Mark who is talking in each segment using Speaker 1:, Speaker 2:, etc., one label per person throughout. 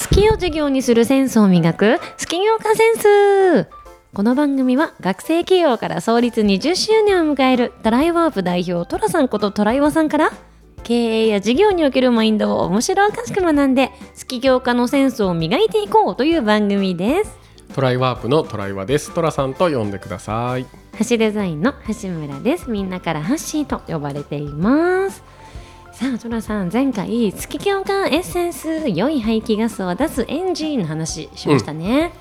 Speaker 1: 好きを授業にするセンスを磨く好き業家センスこの番組は学生企業から創立20周年を迎えるトライワープ代表トラさんことトライワさんから経営や事業におけるマインドを面白おかしく学んで好き業家のセンスを磨いていこうという番組です
Speaker 2: トライワープのトライワです。トラさんと呼んでください。
Speaker 1: 橋デザインの橋村ですみんなからハッシーと呼ばれていますさあトラさん前回月強化エッセンス良い排気ガスを出すエンジンの話しましたね、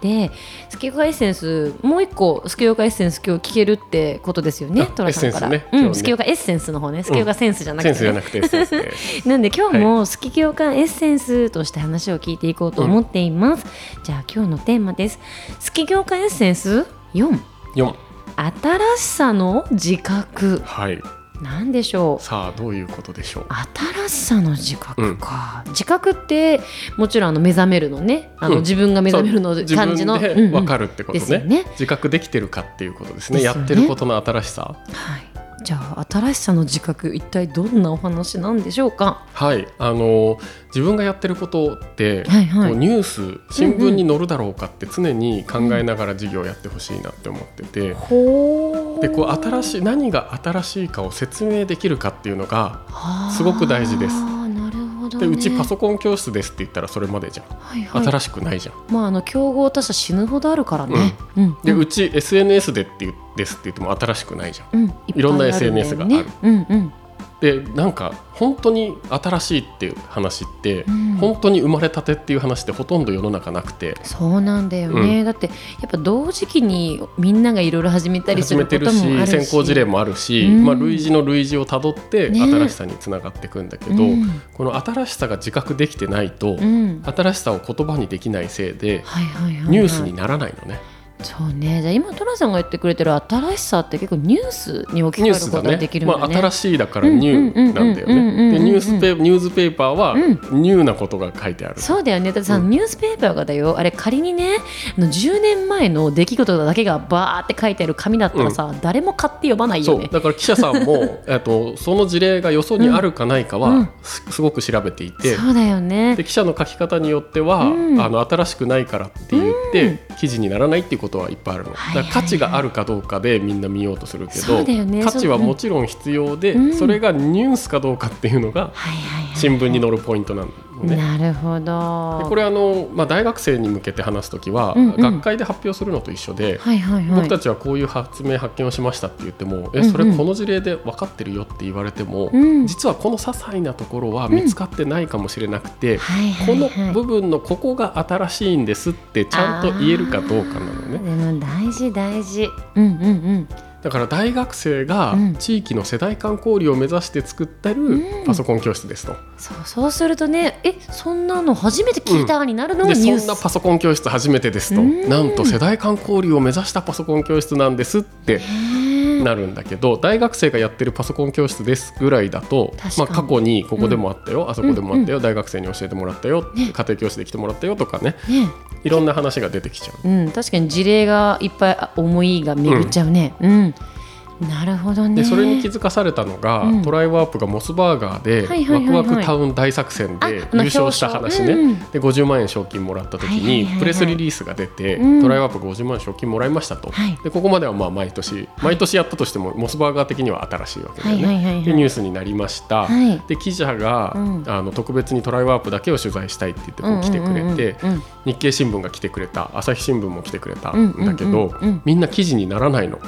Speaker 1: で月強化エッセンスもう一個月強化エッセンス今日聞けるってことですよね
Speaker 2: あ
Speaker 1: トラさんから、
Speaker 2: ね
Speaker 1: うん月強化エッセンスの方ね月強化センスじゃなくて、ね。
Speaker 2: センスじゃなくてエッセンスです。
Speaker 1: なんで今日も好き強化エッセンスとして話を聞いていこうと思っています、じゃあ今日のテーマです。好き強化エッセンス4
Speaker 2: 4。
Speaker 1: 新しさの自覚。
Speaker 2: はい。
Speaker 1: なんでしょう？
Speaker 2: さあどういうことでしょう？
Speaker 1: 新しさの自覚か、自覚ってもちろんあの目覚めるのね。あの、
Speaker 2: うん。
Speaker 1: 自分が目覚めるの感じの。
Speaker 2: 自分かるってことね,、
Speaker 1: ですよね。
Speaker 2: 自覚できてるかっていうことですね。
Speaker 1: ね。
Speaker 2: やってることの新しさ。
Speaker 1: はい、じゃあ新しさの自覚一体どんなお話なんでしょうか？
Speaker 2: はい。あの自分がやってることって、
Speaker 1: はいはい
Speaker 2: こうニュース新聞に載るだろうかって常に考えながら授業をやってほしいなって思ってて。
Speaker 1: ほ
Speaker 2: でこう新しい何が新しいかを説明できるかっていうのがすごく大事です
Speaker 1: ど、ね、
Speaker 2: でうちパソコン教室ですって言ったらそれまでじゃん、
Speaker 1: はいはい。
Speaker 2: 新しくないじゃん。
Speaker 1: まああの競合他社死ぬほどあるからね、うん。
Speaker 2: で、
Speaker 1: う
Speaker 2: うん。ち SNS でってですって言っても新しくないじゃん。
Speaker 1: うん、
Speaker 2: いろんな
Speaker 1: っぱいあるんだよ
Speaker 2: SNS があ
Speaker 1: ね
Speaker 2: る。
Speaker 1: うんうん
Speaker 2: でなんか本当に新しいっていう話って、
Speaker 1: うん。
Speaker 2: 本当に生まれたてっていう話ってほとんど世の中なくて。
Speaker 1: そうなんだよね、だってやっぱ同時期にみんながいろいろ始めたりすることもあるし。
Speaker 2: るし先行事例もあるし、
Speaker 1: うん。
Speaker 2: まあ、類似の類似をたどって
Speaker 1: ね。
Speaker 2: 新しさにつながっていくんだけど、
Speaker 1: うん。
Speaker 2: この新しさが自覚できてないと、
Speaker 1: うん。
Speaker 2: 新しさを言葉にできないせいで
Speaker 1: はいはいはいはい。
Speaker 2: ニュースにならないのね。
Speaker 1: そうね。じゃあ今トラさんが言ってくれてる新しさって結構ニュースに置き換えることができるんだね。
Speaker 2: まあ、新しいだからニューなんだよ
Speaker 1: うんうんうんうんうんうん。
Speaker 2: ね。でニュースペニュースペーパーは
Speaker 1: うん。
Speaker 2: ニューなことが書いてある。
Speaker 1: そうだよね。だってさ、
Speaker 2: うん。
Speaker 1: ニュースペーパーがだよ。あれ仮にねあの10年前の出来事だけがバーって書いてある紙だったらさ、誰も買って読まないよね。
Speaker 2: そう。だから記者さんも えっとその事例がよそにあるかないかは、
Speaker 1: うん。
Speaker 2: すすごく調べていて、
Speaker 1: そうだよね。
Speaker 2: で記者の書き方によっては、
Speaker 1: うん。
Speaker 2: あの新しくないからって言って、記事にならないっていうことはいっぱいあるの、
Speaker 1: はいはいはい。
Speaker 2: だから価値があるかどうかでみんな見ようとするけど、
Speaker 1: ね。
Speaker 2: 価値はもちろん必要で、
Speaker 1: うん。
Speaker 2: それがニュースかどうかっていうのが新聞に載るポイントなのね。
Speaker 1: なるほど。
Speaker 2: でこれあの、まあ、大学生に向けて話すときは、
Speaker 1: うんうん。
Speaker 2: 学会で発表するのと一緒で、
Speaker 1: はいはいはい。
Speaker 2: 僕たちはこういう発明発見をしましたって言っても、え
Speaker 1: うんうん。
Speaker 2: それこの事例で分かってるよって言われても、
Speaker 1: うん。
Speaker 2: 実はこの些細なところは見つかってないかもしれなくて、
Speaker 1: はいは
Speaker 2: こ
Speaker 1: いはい。
Speaker 2: の部分のここが新しいんですってちゃんと言えるかどうかなのね。
Speaker 1: でも大事大事。うんうんうん
Speaker 2: だから大学生が
Speaker 1: うん。
Speaker 2: 地域の世代間交流を目指して作ってる
Speaker 1: うん。
Speaker 2: パソコン教室ですと、
Speaker 1: そうそうするとねえそんなの初めて聞いたになるの？が
Speaker 2: で
Speaker 1: ニュース、
Speaker 2: そんなパソコン教室初めてですと、
Speaker 1: うん。
Speaker 2: なんと世代間交流を目指したパソコン教室なんですってなるんだけど大学生がやってるパソコン教室ですぐらいだとまあ、過去にここでもあったよ、あそこでもあったよ、
Speaker 1: う
Speaker 2: 大学生に教えてもらったよ、
Speaker 1: ね。
Speaker 2: 家庭教師で来てもらったよとかね。
Speaker 1: ね。
Speaker 2: いろんな話が出てきちゃう。
Speaker 1: うん、確かに事例がいっぱいあ思いが巡っちゃうね。うん、なるほどね。
Speaker 2: でそれに気づかされたのが、
Speaker 1: うん。
Speaker 2: トライワープがモスバーガーで、
Speaker 1: はいはいはいはい。
Speaker 2: ワクワクタウン大作戦で優勝した話ね、
Speaker 1: うん
Speaker 2: で50万円賞金もらった時にプレスリリースが出て、
Speaker 1: うん。
Speaker 2: トライワープが50万円賞金もらいましたと、
Speaker 1: はい。
Speaker 2: でここまではまあ毎年毎年やったとしてもモスバーガー的には新しいわけだよね、
Speaker 1: はいはいはいはい。
Speaker 2: でニュースになりました、
Speaker 1: はい。
Speaker 2: で記者が、
Speaker 1: うん。
Speaker 2: あの特別にトライワープだけを取材したいって言ってこう来てくれて、日経新聞が来てくれた朝日新聞も来てくれたんだけど、みんな記事にならないの。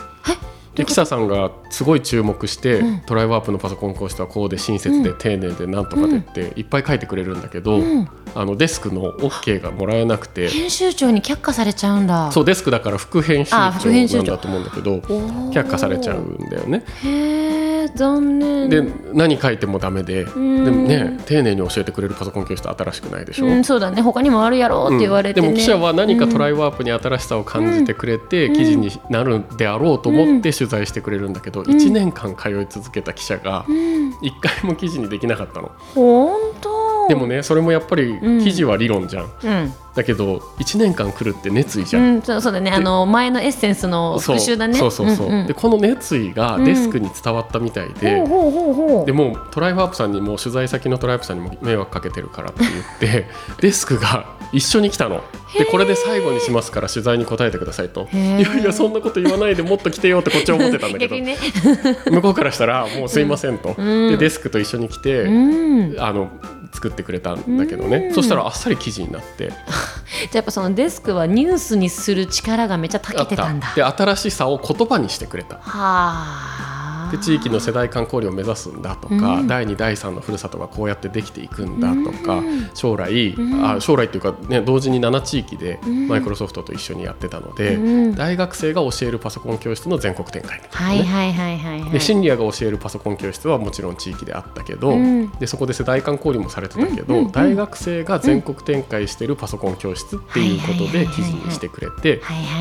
Speaker 2: で記者さんがすごい注目して、
Speaker 1: うん。
Speaker 2: トライワープのパソコン講師はこうで親切で丁寧でなんとかでっていっぱい書いてくれるんだけど、
Speaker 1: うん。
Speaker 2: あのデスクの OK がもらえなくて。
Speaker 1: 編集長に却下されちゃうんだ。
Speaker 2: そうデスクだから副編集
Speaker 1: 長
Speaker 2: 長。なんだと思うんだけど却下されちゃうんだよね。
Speaker 1: へえ、残念。
Speaker 2: で何書いてもダメでで
Speaker 1: ん
Speaker 2: もね丁寧に教えてくれるパソコン教室新しくないでしょ？
Speaker 1: うん、そうだね。他にもあるやろうって言われて、ね
Speaker 2: でも記者は何かトラ
Speaker 1: イ、
Speaker 2: イワープに新しさを感じてくれて、記事になるであろうと思って取材してくれるんだけど、1年間通い続けた記者が
Speaker 1: うん、
Speaker 2: 1回も記事にできなかったの。
Speaker 1: 本当？
Speaker 2: でもねそれもやっぱり
Speaker 1: うん。
Speaker 2: 記事は理論じゃん、
Speaker 1: うん。
Speaker 2: だけど1年間来るって熱意じゃん、
Speaker 1: うん、そうそうだね。あの前のエッセンスの復習だね。
Speaker 2: そうそうそう。そう、
Speaker 1: んん。
Speaker 2: でこの熱意がデスクに伝わったみたいで、
Speaker 1: ほうほうほうほう。
Speaker 2: でもうトライファープさんにも取材先のトライフさんにも迷惑かけてるからって言って デスクが一緒に来たの。でこれで最後にしますから取材に答えてくださいと。いやいやそんなこと言わないでもっと来てよってこっちは思ってたんだけど。向こうからしたらもうすいませんと、
Speaker 1: うん。
Speaker 2: でデスクと一緒に来て、
Speaker 1: うん。
Speaker 2: あの作ってくれたんだけどね、
Speaker 1: うん。
Speaker 2: そしたらあっさり記事になって。
Speaker 1: じゃあやっぱそのデスクはニュースにする力がめっちゃ長けてたんだ。
Speaker 2: で新しさを言葉にしてくれた。
Speaker 1: はあ
Speaker 2: で地域の世代間交流を目指すんだとか、
Speaker 1: うん。
Speaker 2: 第2第3のふるさとがこうやってできていくんだとか、
Speaker 1: うん。
Speaker 2: 将来、
Speaker 1: うん。
Speaker 2: あ将来っていうか、ね、同時に7地域で
Speaker 1: うん。
Speaker 2: マイクロソフトと一緒にやってたので、
Speaker 1: うん。
Speaker 2: 大学生が教えるパソコン教室の全国展開、
Speaker 1: はいはいはいはいはい。
Speaker 2: でシニアが教えるパソコン教室はもちろん地域であったけど、
Speaker 1: うん。
Speaker 2: でそこで世代間交流もされてたけど、大学生が全国展開してるパソコン教室っていうことで記事にしてくれて。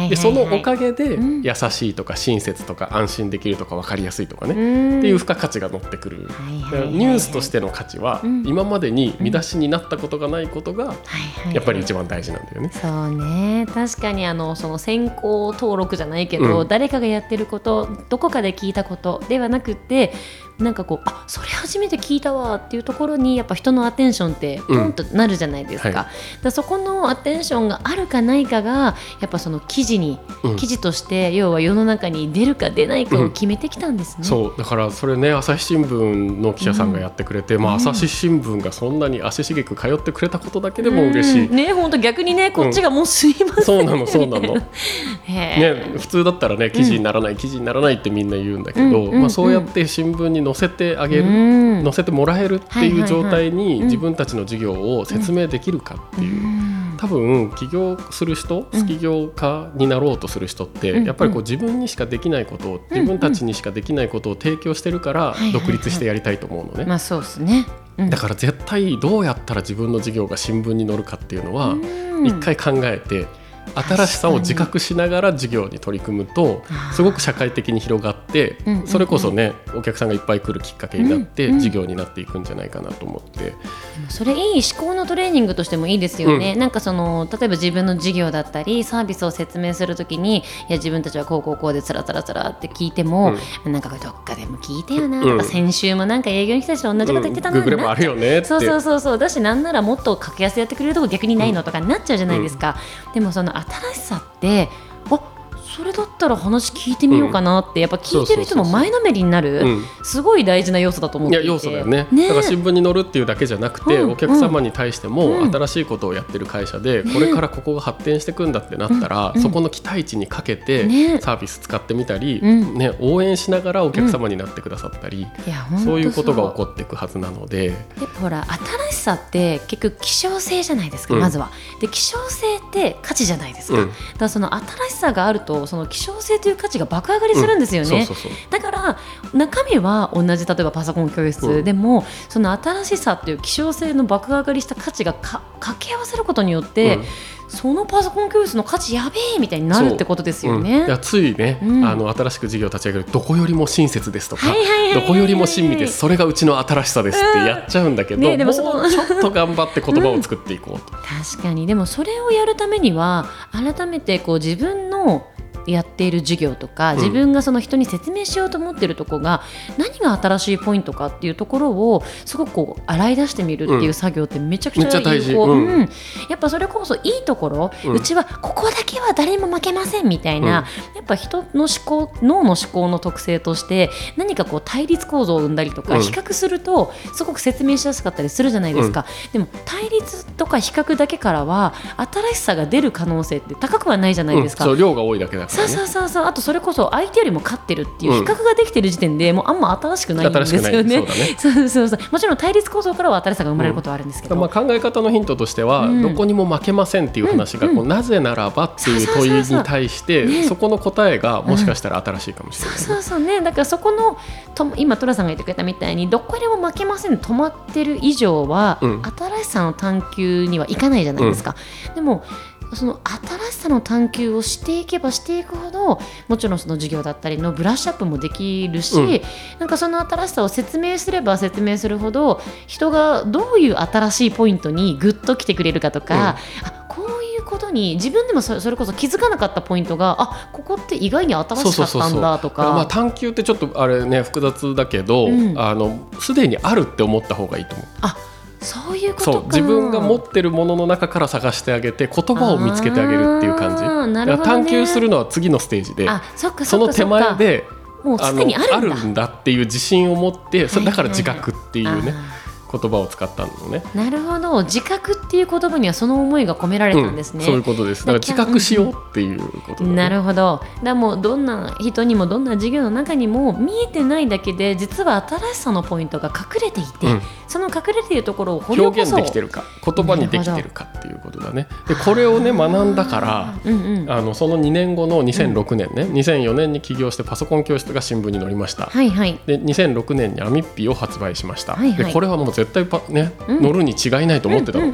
Speaker 2: でそのおかげで
Speaker 1: うん。
Speaker 2: 優しいとか親切とか安心できるとか分かりやすいとかね、
Speaker 1: うん。
Speaker 2: っていう付加価値が乗ってくる、ニュースとしての価値は
Speaker 1: うん。
Speaker 2: 今までに見出しになったことがないことがやっぱり一番大事なんだよね。
Speaker 1: そうね。確かにあのその先行登録じゃないけど、
Speaker 2: うん。
Speaker 1: 誰かがやってることどこかで聞いたことではなくってなんかこうあそれ初めて聞いたわっていうところにやっぱ人のアテンションってポンとなるじゃないですか,、
Speaker 2: はい。
Speaker 1: だそこのアテンションがあるかないかがやっぱその記事に、
Speaker 2: うん。
Speaker 1: 記事として要は世の中に出るか出ないかを決めてきたんですね。
Speaker 2: そう。だからそれね朝日新聞の記者さんがやってくれて、まあ、朝日新聞がそんなに足しげく通ってくれたことだけでも嬉しい、
Speaker 1: うんね本当逆にねこっちがもうすいません、
Speaker 2: そうなのそうなの。ね、普通だったらね記事にならない、記事にならないってみんな言うんだけど、
Speaker 1: うんうん。
Speaker 2: まあ、そうやって新聞に載せてあげる、
Speaker 1: うん。
Speaker 2: 載せてもらえるっていう状態に
Speaker 1: うん。
Speaker 2: 自分たちの事業を説明できるかっていう。
Speaker 1: うん。
Speaker 2: 多分起業する人
Speaker 1: うん。
Speaker 2: 起業家になろうとする人って、
Speaker 1: うん。
Speaker 2: やっぱりこう自分にしかできないことを、自分たちにしかできないことを提供してるから独立してやりたいと思うのね、
Speaker 1: まあそうですね。うん。
Speaker 2: だから絶対どうやったら自分の事業が新聞に載るかっていうのは
Speaker 1: うん。
Speaker 2: 一回考えて新しさを自覚しながら事業に取り組むとすごく社会的に広がっそれこそねお客さんがいっぱい来るきっかけになって
Speaker 1: うんうん
Speaker 2: 事業になっていくんじゃないかなと思って。
Speaker 1: それいい思考のトレーニングとしてもいいですよね、なんかその例えば自分の事業だったりサービスを説明するときにいや自分たちはこうこうこうでつらつらつらって聞いても、なんかこれどっかでも聞いたよなとか、
Speaker 2: うん。
Speaker 1: 先週もなんか営業に来た人同じこと言ってたな
Speaker 2: ググればあるよね
Speaker 1: そうそうそうそうだしなんならもっと格安でやってくれるとこ逆にないのとかになっちゃうじゃないですか、でもその新しさってあそれだったら話聞いてみようかなって、やっぱ聞いてる人も前のめりになる、
Speaker 2: うん。
Speaker 1: すごい大事な要素だと思ってい
Speaker 2: や要素だよね。だから新聞に載るっていうだけじゃなくて、
Speaker 1: うん。
Speaker 2: お客様に対しても
Speaker 1: うん。
Speaker 2: 新しいことをやってる会社で、これからここが発展していくんだってなったら、
Speaker 1: うん。
Speaker 2: そこの期待値にかけて
Speaker 1: ね。
Speaker 2: サービス使ってみたり、
Speaker 1: うん。
Speaker 2: ね、応援しながらお客様になってくださったり、そういうことが起こっていくはずなので。
Speaker 1: でほら新しさって結局希少性じゃないですか、
Speaker 2: うん。
Speaker 1: まずは。で希少性って価値じゃないですか、
Speaker 2: うん。
Speaker 1: だからその新しさがあるとその希少性という価値が爆上がりするんですよね、だから中身は同じ例えばパソコン教室、
Speaker 2: うん。
Speaker 1: でもその新しさっていう希少性の爆上がりした価値がか掛け合わせることによって、
Speaker 2: うん。
Speaker 1: そのパソコン教室の価値やべえみたいになるってことですよ
Speaker 2: う。ん。いついね、
Speaker 1: うん。
Speaker 2: あの新しく事業を立ち上げるどこよりも親切ですとか、どこよりも親身ですそれがうちの新しさですってやっちゃうんだけど、
Speaker 1: ねでも
Speaker 2: ちょっと頑張って言葉を作っていこうと。
Speaker 1: 確かに。でもそれをやるためには改めてこう自分のやっている授業とか
Speaker 2: ん。
Speaker 1: 自分がその人に説明しようと思っているところが何が新しいポイントかっていうところをすごくこう洗い出してみるっていう作業ってめちゃくちゃ有効、
Speaker 2: うん。
Speaker 1: うん。やっぱそれこそいいところ、
Speaker 2: う
Speaker 1: うんちはここだけは誰にも負けませんみたいな、やっぱ人の思考脳の思考の特性として何かこう対立構造を生んだりとか、
Speaker 2: うん。
Speaker 1: 比較するとすごく説明しやすかったりするじゃないですか、でも対立とか比較だけからは新しさが出る可能性って高くはないじゃないですか。
Speaker 2: 量が多いだけだか
Speaker 1: そう。そうそうそう。あとそれこそ相手よりも勝ってるっていう
Speaker 2: うん。
Speaker 1: 比較ができてる時点でもうあんま新しくないんですよね。
Speaker 2: そう
Speaker 1: そうそうもちろん対立構造からは新しさが生まれることはあるんですけど、
Speaker 2: まあ、考え方のヒントとしては、
Speaker 1: うん。
Speaker 2: どこにも負けませんっていう話が、
Speaker 1: うん。
Speaker 2: こうなぜならばっていう問いに対して
Speaker 1: そ
Speaker 2: この答えがもしかしたら新しいかもしれない、
Speaker 1: そうそうね。だからそこのと今寅さんが言ってくれたみたいにどこでも負けません止まってる以上は、
Speaker 2: うん
Speaker 1: 新しさの探求にはいかないじゃないですか、でもその新しさの探求をしていけばしていくほどもちろんその授業だったりのブラッシュアップもできるし、
Speaker 2: うん
Speaker 1: なんかその新しさを説明すれば説明するほど人がどういう新しいポイントにグッと来てくれるかとか、あこういうことに自分でもそそれこそ気づかなかったポイントがあここって意外に新しかったんだと
Speaker 2: だからま。探求ってちょっとあれね複雑だけど、
Speaker 1: うん
Speaker 2: あのすでにあるって思った方がいいと思う。
Speaker 1: そういうこと
Speaker 2: 自分が持ってるものの中から探してあげて言葉を見つけてあげるっていう感じ。
Speaker 1: ね。
Speaker 2: 探求するのは次のステージで、
Speaker 1: あそっか
Speaker 2: その手前で
Speaker 1: もうすでにあるんだ。
Speaker 2: っていう自信を持って、それだから自覚っていうね、
Speaker 1: あ
Speaker 2: 言葉を使ったのね。
Speaker 1: ーなるほど自覚っていう言葉にはその思いが込められたんですね、
Speaker 2: うん、そういうことです。だから自覚しようっていうことだね、
Speaker 1: なるほど。だもうどんな人にもどんな授業の中にも見えてないだけで実は新しさのポイントが隠れていて、
Speaker 2: うん
Speaker 1: その隠れているところを掘り起
Speaker 2: 表
Speaker 1: こそう
Speaker 2: 現できてるか言葉にできてるかっていうことだね。でこれをね学んだから
Speaker 1: うんうん
Speaker 2: あのその2年後の2006年ね、2004年に起業してパソコン教室が新聞に載りました。
Speaker 1: はいはい
Speaker 2: で2006年にアミッピーを発売しました、
Speaker 1: はいはい
Speaker 2: でこれはもう絶対パ、ね
Speaker 1: うん。
Speaker 2: 乗るに違いないと思ってたの、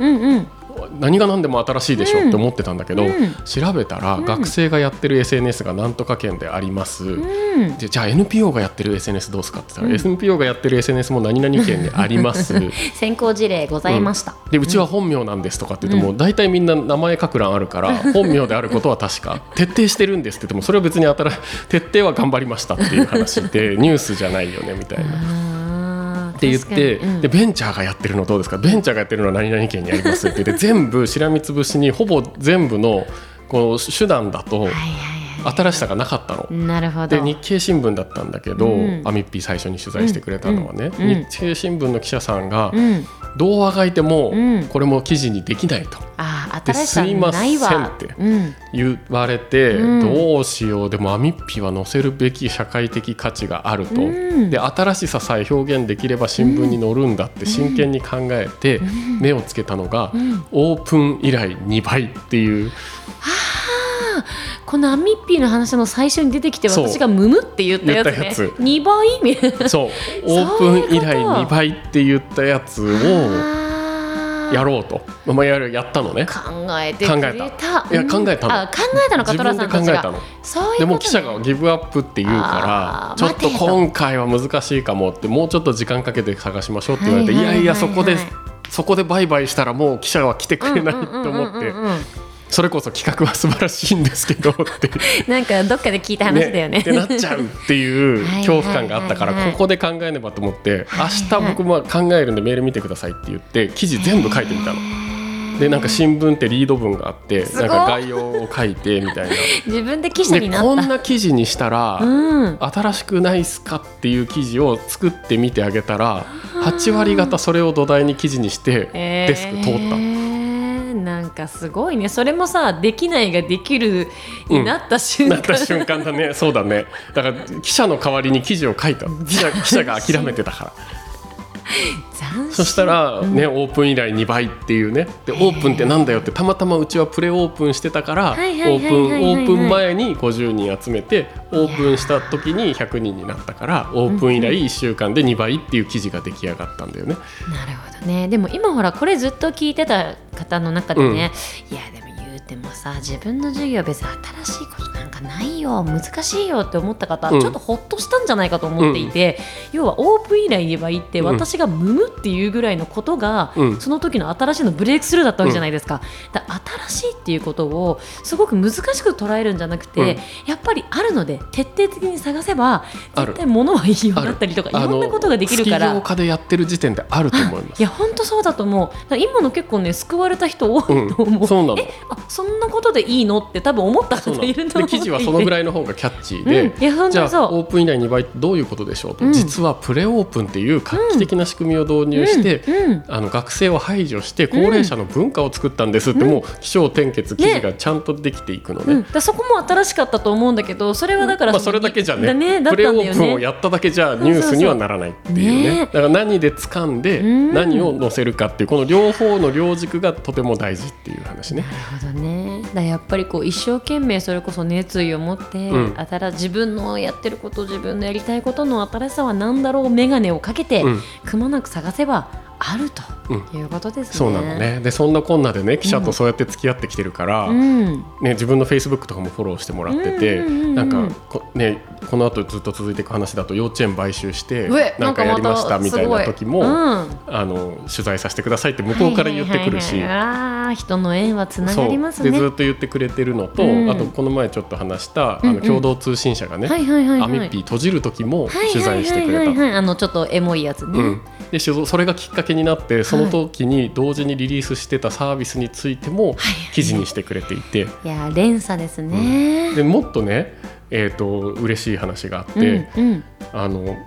Speaker 2: 何が何でも新しいでしょ？って思ってたんだけど、
Speaker 1: うん。
Speaker 2: 調べたら、
Speaker 1: うん。
Speaker 2: 学生がやってる SNS がなんとか県であります、
Speaker 1: うん。
Speaker 2: でじゃあ NPO がやってる SNS どうすかって言ったら、
Speaker 1: うん。
Speaker 2: NPO がやってる SNS も何々県にあります。
Speaker 1: 先行事例ございました、
Speaker 2: でうちは本名なんですとかって言っても、大体みんな名前書く欄あるから本名であることは確か。徹底してるんですって言ってもそれは別に新徹底は頑張りましたっていう話でニュースじゃないよねみたいな。って言って、
Speaker 1: うん。
Speaker 2: でベンチャーがやってるのどうですか？ベンチャーがやってるのは何々県にありますって言って 全部しらみつぶしにほぼ全部のこの手段だと
Speaker 1: はいはいはい。
Speaker 2: 新しさがなかったの。
Speaker 1: なるほど。
Speaker 2: で日経新聞だったんだけど、
Speaker 1: うん。
Speaker 2: アミッピー最初に取材してくれたのはね、
Speaker 1: うん。うん。
Speaker 2: 日経新聞の記者さんが、
Speaker 1: うん
Speaker 2: どうあがいても、
Speaker 1: うん。
Speaker 2: これも記事にできないと。
Speaker 1: あ新しさ
Speaker 2: すいま
Speaker 1: ない
Speaker 2: んって
Speaker 1: うん
Speaker 2: 言われて、
Speaker 1: うん。
Speaker 2: どうしよう。でもアミッピーは載せるべき社会的価値があると、
Speaker 1: うん。
Speaker 2: で新しささえ表現できれば新聞に載るんだって真剣に考えて
Speaker 1: ん。
Speaker 2: 目をつけたのが、
Speaker 1: うん。
Speaker 2: オープン以来2倍っていう。
Speaker 1: あーこのアミッピーの話の最初に出てきて私がムムって言ったやつね。
Speaker 2: やつ。
Speaker 1: 2倍みたいな。
Speaker 2: そう。オープン以来2倍って言ったやつをやろうと、まあ、やるやったのね。
Speaker 1: 考えてた。
Speaker 2: 考えた。いや考えたの。
Speaker 1: あ考えたのかトラさんたちが。
Speaker 2: 考えたでも記者がギブアップって言うからちょっと今回は難しいかもってもうちょっと時間かけて探しましょうって言われて、
Speaker 1: い
Speaker 2: やいやそこでそこで売買したらもう記者は来てくれないと思ってそれこそ企画は素晴らしいんですけどって。
Speaker 1: なんかどっかで聞いた話だよね。
Speaker 2: ってなっちゃうっていう
Speaker 1: はい
Speaker 2: 恐怖感があったからここで考えねばと思って
Speaker 1: はい
Speaker 2: 明日僕も考えるんでメール見てくださいって言って記事全部書いてみたの。でなんか新聞ってリード文があってない。んか概要を書いてみたいな。
Speaker 1: 自分で記者
Speaker 2: で
Speaker 1: になった。
Speaker 2: こんな記事にしたら、
Speaker 1: うん。
Speaker 2: 新しくないっすかっていう記事を作ってみてあげたら8割方それを土台に記事にしてデスク通った。の、
Speaker 1: えーかすごいね。それもさできないができるになった瞬間、
Speaker 2: なった瞬間だね。そうだね。だから記者の代わりに記事を書いた。記者記者が諦めてたから。そしたらね、オープン以来2倍っていうね。でオープンってなんだよってたまたまうちはプレオープンしてたからオープンオープン前に50人集めてオープンした時に100人になったからオープン以来1週間で2倍っていう記事が出来上がったんだよね。
Speaker 1: なるほどね。でも今ほらこれずっと聞いてた方の中でね、いやでも言うてもさ自分の授業別に新しいことなんかないよ。難しいよって思った方、
Speaker 2: うん。
Speaker 1: ちょっとほっとしたんじゃないかと思っていて、要はオープン以来言えばいいって
Speaker 2: うん。
Speaker 1: 私がムムっていうぐらいのことが、
Speaker 2: うん。
Speaker 1: その時の新しいのブレイクスルーだったわけじゃないですか,、だ新しいっていうことをすごく難しく捉えるんじゃなくて、
Speaker 2: うん。
Speaker 1: やっぱりあるので徹底的に探せば絶対物はいいようになったりとかいろんなことができるから。
Speaker 2: でやってる時点であると思います。
Speaker 1: いや本当そうだと思う。今の結構ね救われた人多いと思う、
Speaker 2: うん、そうなの。
Speaker 1: えあそんなことでいいの？って多分思った方いると思う。
Speaker 2: で記事は そのぐら
Speaker 1: い
Speaker 2: いの方がキャッチーで、
Speaker 1: うん。
Speaker 2: じゃあオープン以来2倍どういうことでしょうと、
Speaker 1: うん。
Speaker 2: 実はプレオープンっていう画期的な仕組みを導入して、
Speaker 1: うん。うん。
Speaker 2: あの学生を排除して高齢者の文化を作ったんですって、もう起承転結記事がちゃんとできていくのね。
Speaker 1: うん、だそこも新しかったと思うんだけどそれはだから
Speaker 2: まあ、それだけじゃね。
Speaker 1: だね。
Speaker 2: プレオープンを
Speaker 1: ね
Speaker 2: やっただけじゃニュースにはならないっていう。ね
Speaker 1: ね。
Speaker 2: だから何で掴んで
Speaker 1: うん。
Speaker 2: 何を載せるかっていうこの両方の両軸がとても大事っていう話ね。
Speaker 1: なるほどねだからやっぱりこう一生懸命それこそ熱意を持って、
Speaker 2: うん。
Speaker 1: 新自分のやってること自分のやりたいことの新しさは何だろう眼鏡をかけて、
Speaker 2: うん。
Speaker 1: くまなく探せばあるということですね。
Speaker 2: そうなのね。でそんなこんなでね記者とそうやって付き合ってきてるから、
Speaker 1: うん、
Speaker 2: ね、自分のフェイスブックとかもフォローしてもらってて、
Speaker 1: うんうんうんうん
Speaker 2: なんかこ,、ね、この後ずっと続いていく話だと幼稚園買収してなんかやりましたみたいな時も、
Speaker 1: うん。
Speaker 2: あの取材させてくださいって向こうから言ってくるし。
Speaker 1: はいはいはい。はい人の縁はつながりますね。
Speaker 2: でずっと言ってくれてるのと、
Speaker 1: うん。
Speaker 2: あとこの前ちょっと話した、あの共同通信社がね。アミッピー閉じる時も
Speaker 1: はい
Speaker 2: 取材してくれた。
Speaker 1: あのちょっとエモいやつね。
Speaker 2: うん、でそそれがきっかけになってその時に同時にリリースしてたサービスについても記事にしてくれていて、
Speaker 1: いやー連鎖ですね。
Speaker 2: でもっとね、えー、と嬉しい話があって、
Speaker 1: うんうん、
Speaker 2: あの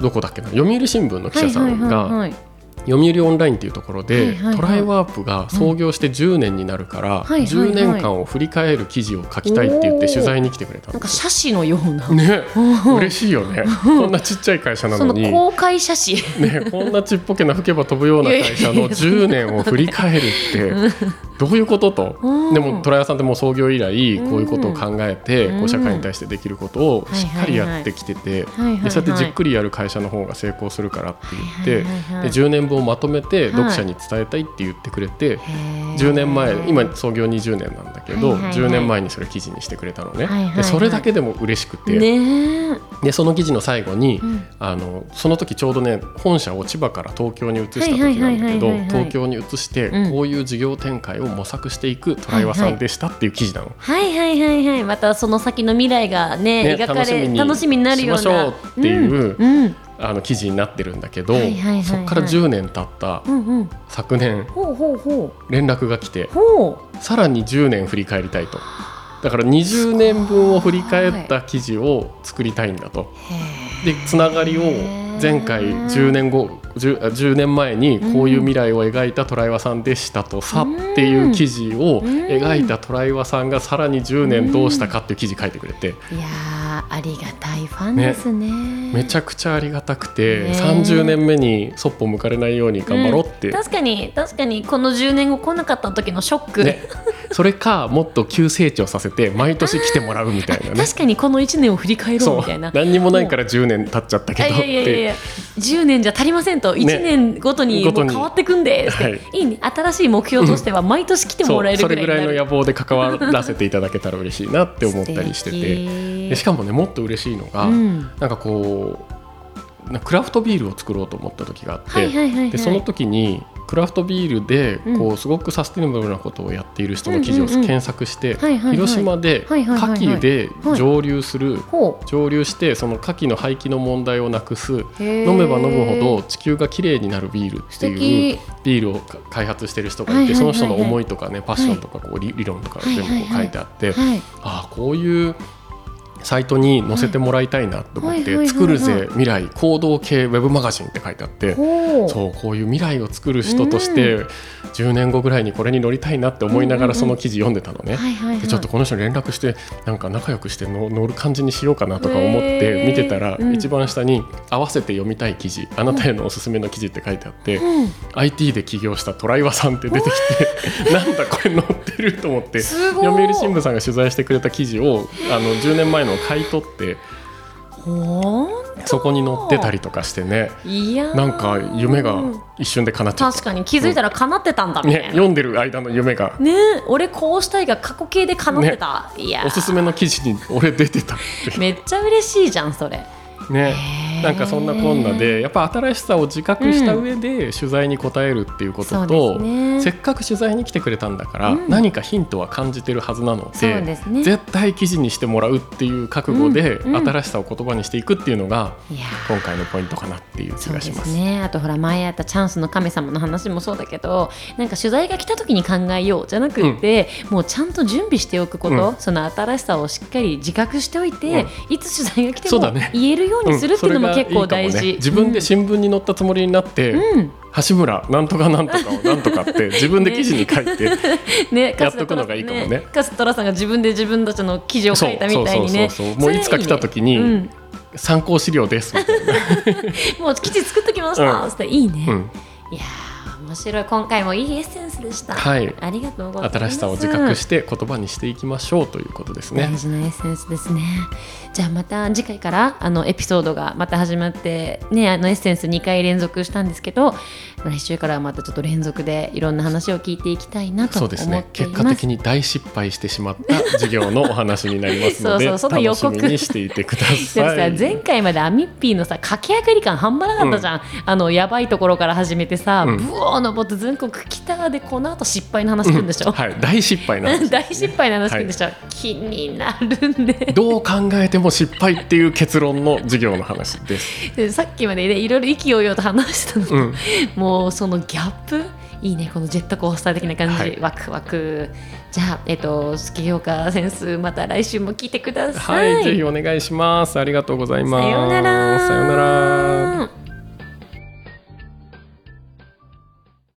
Speaker 2: どこだっけな読売新聞の記者さん
Speaker 1: はいはいはい
Speaker 2: が
Speaker 1: はい
Speaker 2: 読売オンラインっていうところで、トライワープが創業して10年になるから、
Speaker 1: はいはいはい
Speaker 2: 10年間を振り返る記事を書きたいって言って取材に来てくれた
Speaker 1: なんか写真のような。
Speaker 2: よ。ね
Speaker 1: うん
Speaker 2: 嬉しいよねこんなちっちゃい会社な
Speaker 1: その
Speaker 2: のに。
Speaker 1: 公開写真。
Speaker 2: ね、こんなちっぽけな吹けば飛ぶような会社の
Speaker 1: いやいやいや
Speaker 2: 10年を振り返るって どういうことと。
Speaker 1: うん。
Speaker 2: でもトライアさんってもう創業以来こういうことを考えて
Speaker 1: うん。
Speaker 2: こう社会に対してできることをしっかりやってきててそうやってじっくりやる会社の方が成功するからって言って
Speaker 1: はいはいはい
Speaker 2: で10年分をまとめて
Speaker 1: はい
Speaker 2: 読者に伝えたいって言ってくれて
Speaker 1: へー。
Speaker 2: 10年前今創業20年なんだけど
Speaker 1: はいはいはい。
Speaker 2: 10年前にそれ記事にしてくれたのね。
Speaker 1: はいはいはい。
Speaker 2: でそれだけでも嬉しくて。
Speaker 1: ねえ。
Speaker 2: でその記事の最後に、
Speaker 1: ん。
Speaker 2: あのその時ちょうどね本社を千葉から東京に移した時なんだけど東京に移して
Speaker 1: うん。
Speaker 2: こういう事業展開を模索していくトライワさんでしたっていう記事なの。
Speaker 1: はいはいはいはい。またその先の未来がね
Speaker 2: ね
Speaker 1: 描かれ楽しみになるような。
Speaker 2: しましょうっていう
Speaker 1: うん。うん
Speaker 2: あの記事になってるんだけど、
Speaker 1: はいはいはいはい
Speaker 2: そこから10年経った
Speaker 1: うんうん。
Speaker 2: 昨年
Speaker 1: ほうほうほ
Speaker 2: 連絡が来て
Speaker 1: うほう。
Speaker 2: さらに10年振り返りたいとだから20年分を振り返った記事を作りたいんだと。でつながりを前回10年後 10, 10年前にこういう未来を描いたトライワさんでしたとさっていう記事を描いたトライワさんがさらに10年どうしたかっていう記事書いてくれて。
Speaker 1: いやーありがたいファンですね。
Speaker 2: めちゃくちゃありがたくて
Speaker 1: ね
Speaker 2: 30年目にそっぽ向かれないように頑張ろうって。
Speaker 1: うん。確かに確かにこの10年後来なかった時のショック、
Speaker 2: ね。それかもっと急成長させて毎年来てもらうみたいなね。
Speaker 1: 確かにこの1年を振り返ろうみたいな。
Speaker 2: 何にもないから10年経っちゃったけどっ
Speaker 1: いやいやいやい
Speaker 2: て
Speaker 1: や。10年じゃ足りませんと1年ごとに変わってくんですって、
Speaker 2: はい。
Speaker 1: い、いね。新しい目標としては毎年来てもらえるぐらいになる
Speaker 2: れぐらいの野望で関わらせていただけたら嬉しいなって思ったりして
Speaker 1: 素
Speaker 2: て
Speaker 1: 敵。
Speaker 2: でしかもねもっと嬉しいのが、
Speaker 1: うん。
Speaker 2: なんかこうなクラフトビールを作ろうと思った時があって、でその時にクラフトビールで
Speaker 1: うん。
Speaker 2: こうすごくサステナブルなことをやっている人の記事を検索して、広島で牡蠣で蒸留する、
Speaker 1: ほ
Speaker 2: 蒸留してその牡蠣の廃棄の問題をなくす飲めば飲むほど地球がきれいになるビールって
Speaker 1: 素
Speaker 2: いう
Speaker 1: 敵。
Speaker 2: ビールを開発してる人がいて、その人の思いとかねパッションとかこう理理論とか全部こう書いてあって、
Speaker 1: はい。
Speaker 2: ああこういうサイトに載せてもらいたいなと思って「
Speaker 1: はいはいはいはい
Speaker 2: 作るぜ未来行動系ウェブマガジン」って書いてあって。そうこういう未来を作る人として10年後ぐらいにこれに乗りたいなって思いながらその記事読んでたのね。でちょっとこの人に連絡してなんか仲良くしての乗る感じにしようかなとか思って見てたら、
Speaker 1: うん。
Speaker 2: 一番下に「合わせて読みたい記事あなたへのおすすめの記事」って書いてあって、
Speaker 1: うん。
Speaker 2: IT で起業したトライワさんって出てきて なんだこれ載ってると思って読売新聞さんが取材してくれた記事をあの10年前のを買い取って
Speaker 1: ほ
Speaker 2: そこに載ってたりとかしてね。
Speaker 1: ーいやー。
Speaker 2: なんか夢が一瞬で叶っちゃっ
Speaker 1: 確かに気づいたら叶ってたんだ
Speaker 2: た、ね、
Speaker 1: みたいな、
Speaker 2: 読んでる間の夢が。
Speaker 1: ね俺こうしたいが過去形で叶ってた、いやー。
Speaker 2: おすすめの記事に俺出てた
Speaker 1: めっちゃ嬉しいじゃんそれ。
Speaker 2: ね。
Speaker 1: へー
Speaker 2: なんかそんなこんなでやっぱ新しさを自覚した上で取材に答えるっていうことと、
Speaker 1: ですね。
Speaker 2: せっかく取材に来てくれたんだから、
Speaker 1: うん。
Speaker 2: 何かヒントは感じてるはずなので
Speaker 1: ね。
Speaker 2: 絶対記事にしてもらうっていう覚悟で、
Speaker 1: うんうん。
Speaker 2: 新しさを言葉にしていくっていうのが今回のポイントかなっていう気がします。す。
Speaker 1: ね。あとほら前あったチャンスの神様の話もそうだけどなんか取材が来た時に考えようじゃなくって、もうちゃんと準備しておくこと、
Speaker 2: うん。
Speaker 1: その新しさをしっかり自覚しておいて、いつ取材が来ても言えるようにするっていうのも結構大事、
Speaker 2: ね。自分で新聞に載ったつもりになって、
Speaker 1: うん。
Speaker 2: 橋村なんとかなんとかを なんとかって自分で記事に書いて、
Speaker 1: ね、
Speaker 2: やっとくのがいいかもね。
Speaker 1: カストラさんが自分で自分たちの記事を書いたみたいにね。
Speaker 2: そうそうそうもういつか来た時に
Speaker 1: それいいね
Speaker 2: 参考資料ですみたいな。
Speaker 1: う んもう記事作っときました、
Speaker 2: うん。
Speaker 1: つって。いいね、
Speaker 2: うん。
Speaker 1: いやー面白い。今回もいいエッセンスでした。
Speaker 2: はい。
Speaker 1: ありがとうございます。
Speaker 2: 新しさを自覚して言葉にしていきましょうということですね。
Speaker 1: 大。事なエッセンスですねじゃあまた次回からあのエピソードがまた始まってねあのエッセンス2回連続したんですけど来週からはまたちょっと連続でいろんな話を聞いていきたいなと
Speaker 2: そう
Speaker 1: 思ってい
Speaker 2: ですね結果的に大失敗してしまった授業のお話になりますので
Speaker 1: そうそうその予
Speaker 2: 楽し
Speaker 1: 告
Speaker 2: みにしていてください。
Speaker 1: さ前回までアミッピーのさ駆け上がり感半端なかったじゃん、あのやばいところから始めてさ、
Speaker 2: うん
Speaker 1: ブオー登って全国来たでこの後失敗の話くんでしょ、
Speaker 2: はい、大失敗なんです。
Speaker 1: 大失敗の話くんでしょ、気になるんで
Speaker 2: どう考えても失敗っていう結論の授業の話です。
Speaker 1: でさっきまでねいろいろ意気揚々と話してたの、
Speaker 2: うん、
Speaker 1: もうそのギャップいいねこのジェットコースター的な感じ、
Speaker 2: はい
Speaker 1: ワクワクじゃあえっと月業家センスまた来週も聞いてくださ、
Speaker 2: はいい、ぜひお願いします。ありがとうございます。
Speaker 1: さようなら
Speaker 2: さようなら。